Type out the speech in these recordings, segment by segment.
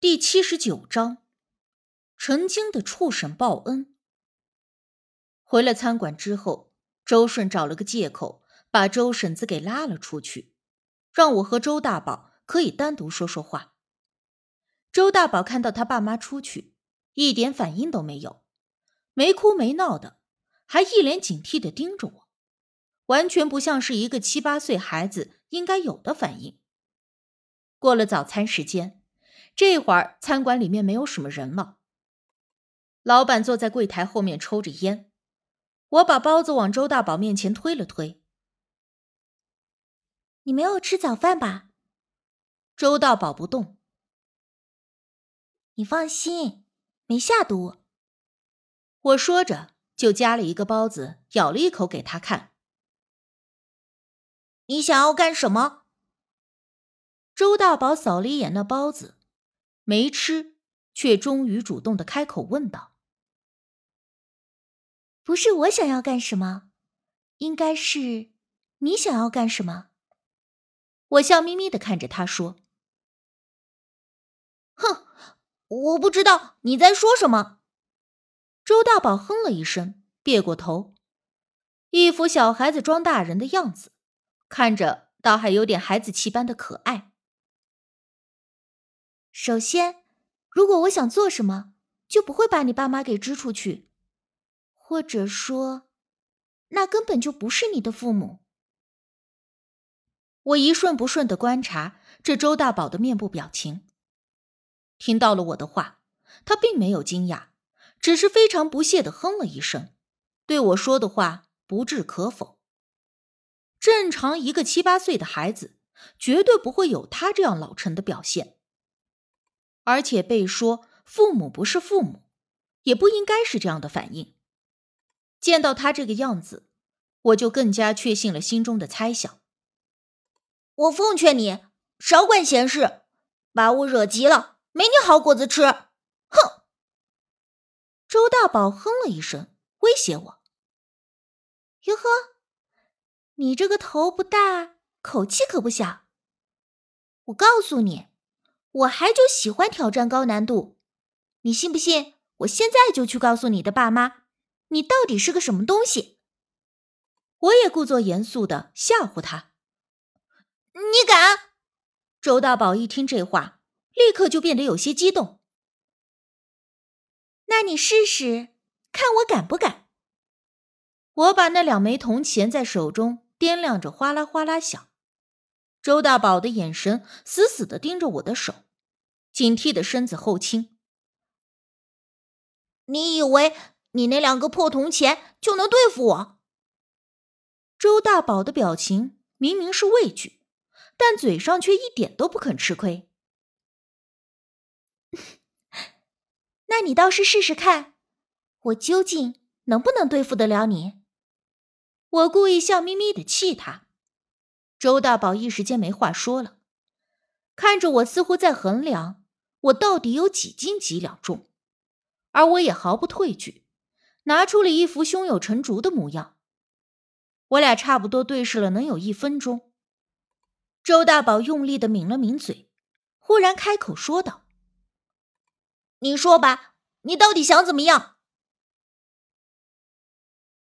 第七十九章，曾经的畜生报恩。回了餐馆之后，周顺找了个借口，把周婶子给拉了出去，让我和周大宝可以单独说说话。周大宝看到他爸妈出去，一点反应都没有，没哭没闹的，还一脸警惕的盯着我，完全不像是一个七八岁孩子应该有的反应。过了早餐时间。这会儿餐馆里面没有什么人了，老板坐在柜台后面抽着烟。我把包子往周大宝面前推了推：“你没有吃早饭吧？”周大宝不动。你放心，没下毒。我说着就夹了一个包子，咬了一口给他看。你想要干什么？周大宝扫了一眼那包子。没吃，却终于主动的开口问道：“不是我想要干什么，应该是你想要干什么？”我笑眯眯的看着他说：“哼，我不知道你在说什么。”周大宝哼了一声，别过头，一副小孩子装大人的样子，看着倒还有点孩子气般的可爱。首先，如果我想做什么，就不会把你爸妈给支出去，或者说，那根本就不是你的父母。我一顺不顺的观察这周大宝的面部表情，听到了我的话，他并没有惊讶，只是非常不屑的哼了一声，对我说的话不置可否。正常一个七八岁的孩子，绝对不会有他这样老成的表现。而且被说父母不是父母，也不应该是这样的反应。见到他这个样子，我就更加确信了心中的猜想。我奉劝你少管闲事，把我惹急了，没你好果子吃！哼！周大宝哼了一声，威胁我：“哟呵，你这个头不大，口气可不小。我告诉你。”我还就喜欢挑战高难度，你信不信？我现在就去告诉你的爸妈，你到底是个什么东西！我也故作严肃的吓唬他。你敢？周大宝一听这话，立刻就变得有些激动。那你试试，看我敢不敢？我把那两枚铜钱在手中掂量着，哗啦哗啦响。周大宝的眼神死死的盯着我的手，警惕的身子后倾。你以为你那两个破铜钱就能对付我？周大宝的表情明明是畏惧，但嘴上却一点都不肯吃亏。那你倒是试试看，我究竟能不能对付得了你？我故意笑眯眯的气他。周大宝一时间没话说了，看着我，似乎在衡量我到底有几斤几两重，而我也毫不退惧，拿出了一副胸有成竹的模样。我俩差不多对视了能有一分钟，周大宝用力的抿了抿嘴，忽然开口说道：“你说吧，你到底想怎么样？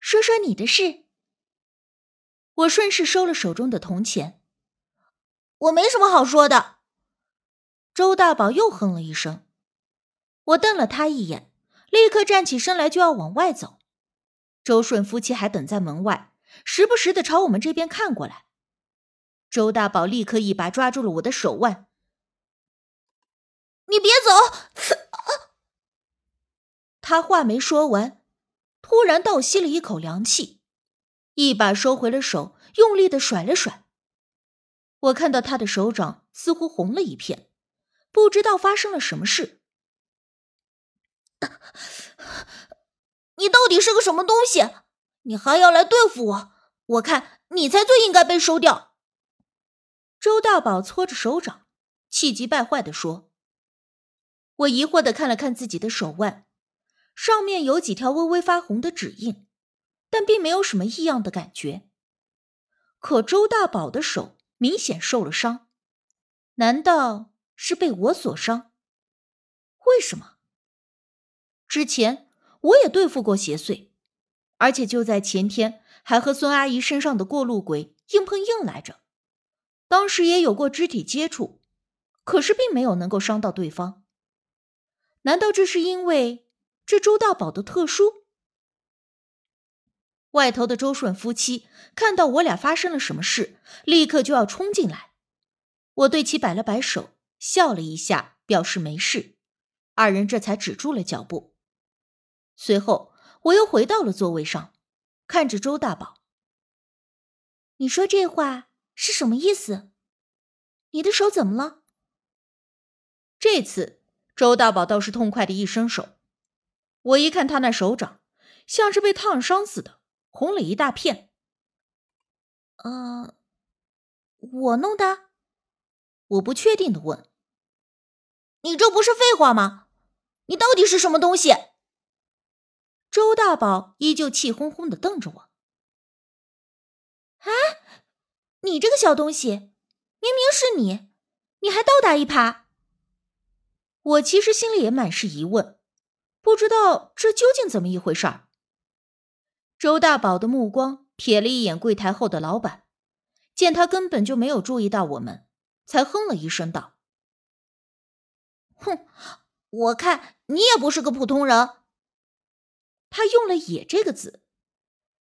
说说你的事。”我顺势收了手中的铜钱。我没什么好说的。周大宝又哼了一声，我瞪了他一眼，立刻站起身来就要往外走。周顺夫妻还等在门外，时不时的朝我们这边看过来。周大宝立刻一把抓住了我的手腕：“你别走！”他话没说完，突然倒吸了一口凉气。一把收回了手，用力的甩了甩。我看到他的手掌似乎红了一片，不知道发生了什么事。你到底是个什么东西？你还要来对付我？我看你才最应该被收掉。周大宝搓着手掌，气急败坏的说。我疑惑的看了看自己的手腕，上面有几条微微发红的指印。但并没有什么异样的感觉。可周大宝的手明显受了伤，难道是被我所伤？为什么？之前我也对付过邪祟，而且就在前天还和孙阿姨身上的过路鬼硬碰硬来着。当时也有过肢体接触，可是并没有能够伤到对方。难道这是因为这周大宝的特殊？外头的周顺夫妻看到我俩发生了什么事，立刻就要冲进来。我对其摆了摆手，笑了一下，表示没事。二人这才止住了脚步。随后，我又回到了座位上，看着周大宝：“你说这话是什么意思？你的手怎么了？”这次，周大宝倒是痛快的一伸手。我一看他那手掌，像是被烫伤似的。红了一大片。呃，我弄的？我不确定的问：“你这不是废话吗？你到底是什么东西？”周大宝依旧气哄哄的瞪着我。啊！你这个小东西，明明是你，你还倒打一耙！我其实心里也满是疑问，不知道这究竟怎么一回事儿。周大宝的目光瞥了一眼柜台后的老板，见他根本就没有注意到我们，才哼了一声道：“哼，我看你也不是个普通人。”他用了“也”这个字，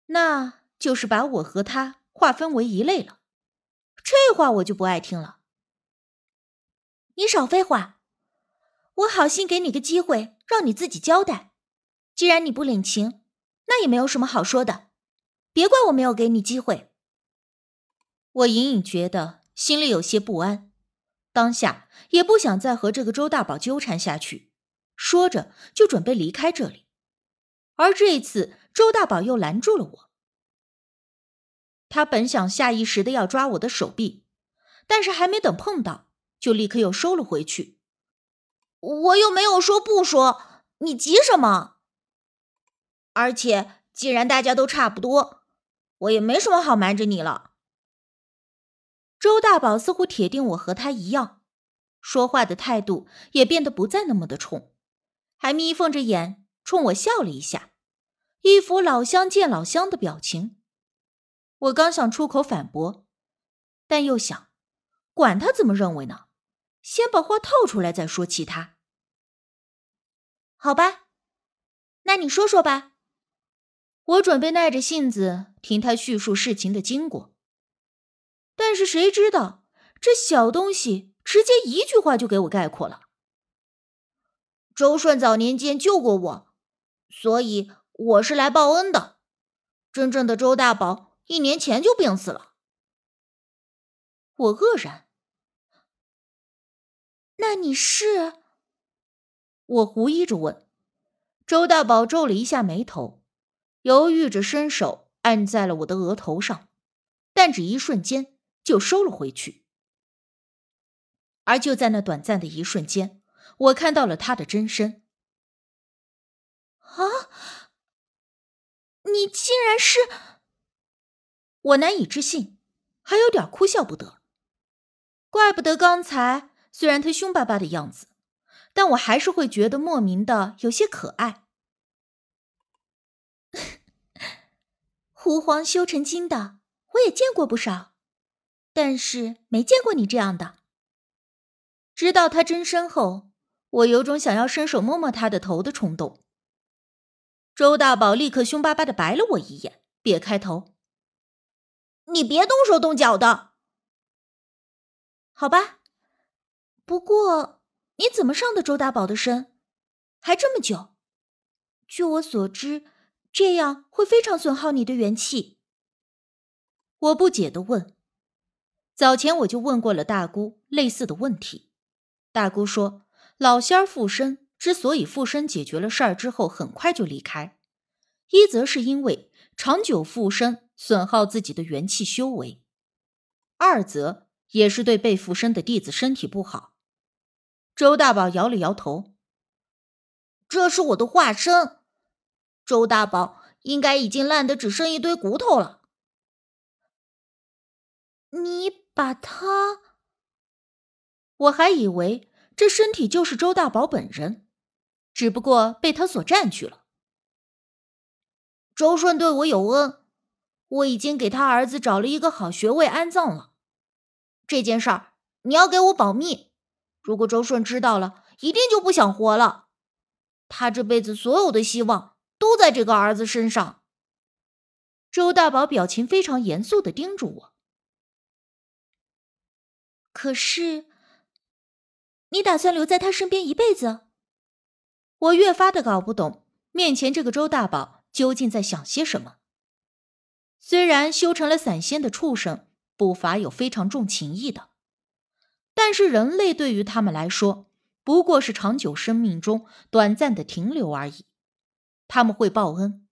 那就是把我和他划分为一类了。这话我就不爱听了。你少废话，我好心给你个机会，让你自己交代。既然你不领情。那也没有什么好说的，别怪我没有给你机会。我隐隐觉得心里有些不安，当下也不想再和这个周大宝纠缠下去，说着就准备离开这里。而这一次，周大宝又拦住了我。他本想下意识的要抓我的手臂，但是还没等碰到，就立刻又收了回去。我又没有说不说，你急什么？而且，既然大家都差不多，我也没什么好瞒着你了。周大宝似乎铁定我和他一样，说话的态度也变得不再那么的冲，还眯缝着眼冲我笑了一下，一副老乡见老乡的表情。我刚想出口反驳，但又想，管他怎么认为呢，先把话套出来再说其他。好吧，那你说说吧。我准备耐着性子听他叙述事情的经过，但是谁知道这小东西直接一句话就给我概括了。周顺早年间救过我，所以我是来报恩的。真正的周大宝一年前就病死了。我愕然。那你是？我狐疑着问。周大宝皱了一下眉头。犹豫着伸手按在了我的额头上，但只一瞬间就收了回去。而就在那短暂的一瞬间，我看到了他的真身。啊！你竟然是……我难以置信，还有点哭笑不得。怪不得刚才虽然他凶巴巴的样子，但我还是会觉得莫名的有些可爱。狐黄修成精的，我也见过不少，但是没见过你这样的。知道他真身后，我有种想要伸手摸摸他的头的冲动。周大宝立刻凶巴巴的白了我一眼，别开头：“你别动手动脚的，好吧？不过你怎么上的周大宝的身，还这么久？据我所知。”这样会非常损耗你的元气。我不解的问：“早前我就问过了大姑类似的问题，大姑说老仙儿附身之所以附身解决了事儿之后很快就离开，一则是因为长久附身损耗自己的元气修为，二则也是对被附身的弟子身体不好。”周大宝摇了摇头：“这是我的化身。”周大宝应该已经烂得只剩一堆骨头了。你把他……我还以为这身体就是周大宝本人，只不过被他所占据了。周顺对我有恩，我已经给他儿子找了一个好穴位安葬了。这件事儿你要给我保密，如果周顺知道了，一定就不想活了。他这辈子所有的希望都在这个儿子身上。周大宝表情非常严肃的叮嘱我。可是，你打算留在他身边一辈子？我越发的搞不懂，面前这个周大宝究竟在想些什么。虽然修成了散仙的畜生不乏有非常重情义的，但是人类对于他们来说，不过是长久生命中短暂的停留而已。他们会报恩，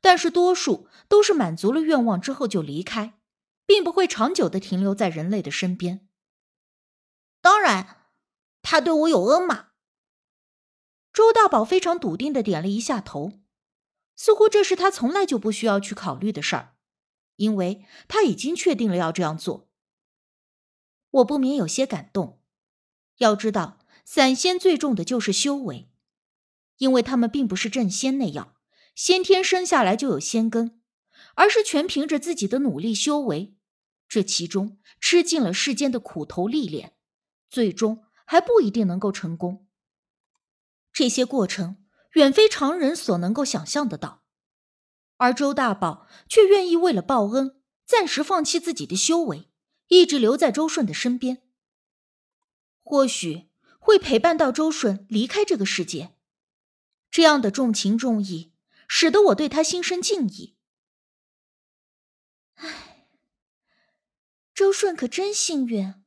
但是多数都是满足了愿望之后就离开，并不会长久的停留在人类的身边。当然，他对我有恩嘛。周大宝非常笃定的点了一下头，似乎这是他从来就不需要去考虑的事儿，因为他已经确定了要这样做。我不免有些感动。要知道，散仙最重的就是修为，因为他们并不是正仙那样，先天生下来就有仙根，而是全凭着自己的努力修为，这其中吃尽了世间的苦头历练。最终还不一定能够成功。这些过程远非常人所能够想象得到，而周大宝却愿意为了报恩，暂时放弃自己的修为，一直留在周顺的身边。或许会陪伴到周顺离开这个世界。这样的重情重义，使得我对他心生敬意。唉，周顺可真幸运。